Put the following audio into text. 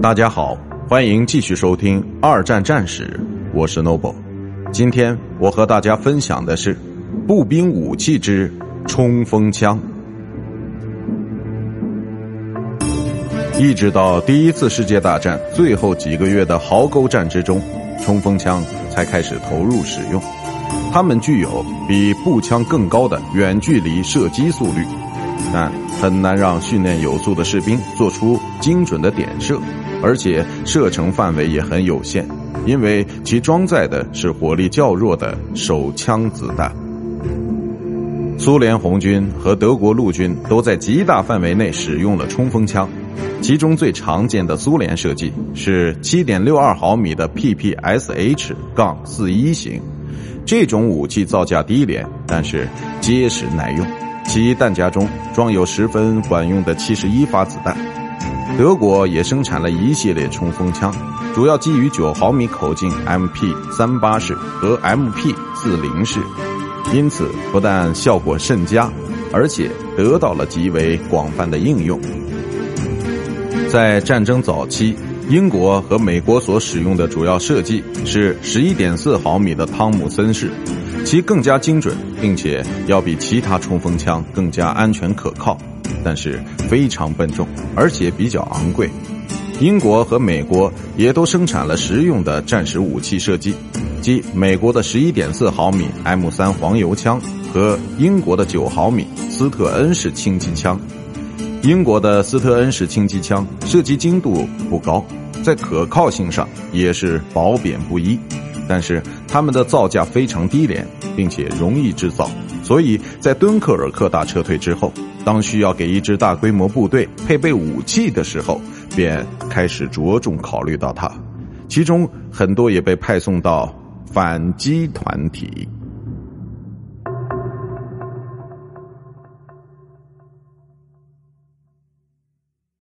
大家好，欢迎继续收听《二战战史》，我是 Noble。今天我和大家分享的是步兵武器之冲锋枪。一直到第一次世界大战最后几个月的壕沟战之中，冲锋枪才开始投入使用。它们具有比步枪更高的远距离射击速率，但很难让训练有素的士兵做出精准的点射，而且射程范围也很有限，因为其装载的是火力较弱的手枪子弹。苏联红军和德国陆军都在极大范围内使用了冲锋枪，其中最常见的苏联设计是7.62毫米的 PPSH- 杠41型。这种武器造价低廉，但是结实耐用。其弹夹中装有十分管用的七十一发子弹。德国也生产了一系列冲锋枪，主要基于九毫米口径 MP 三八式和 MP 四零式，因此不但效果甚佳，而且得到了极为广泛的应用。在战争早期。英国和美国所使用的主要设计是十一点四毫米的汤姆森式，其更加精准，并且要比其他冲锋枪更加安全可靠，但是非常笨重，而且比较昂贵。英国和美国也都生产了实用的战时武器设计，即美国的十一点四毫米 M 三黄油枪和英国的九毫米斯特恩式轻机枪。英国的斯特恩式轻机枪射击精度不高。在可靠性上也是褒贬不一，但是它们的造价非常低廉，并且容易制造，所以在敦刻尔克大撤退之后，当需要给一支大规模部队配备武器的时候，便开始着重考虑到它，其中很多也被派送到反击团体。